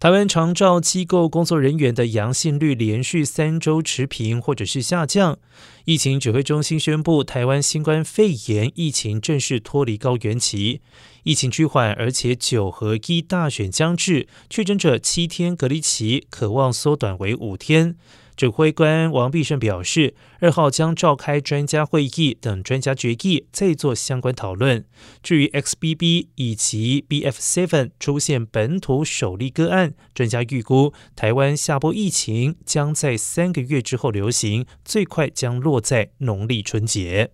台湾长照机构工作人员的阳性率连续三周持平或者是下降。疫情指挥中心宣布，台湾新冠肺炎疫情正式脱离高原期，疫情趋缓，而且九合一大选将至，确诊者七天隔离期可望缩短为五天。指挥官王必胜表示，二号将召开专家会议，等专家决议再做相关讨论。至于 XBB 以及 BF7 出现本土首例个案，专家预估台湾下波疫情将在三个月之后流行，最快将落在农历春节。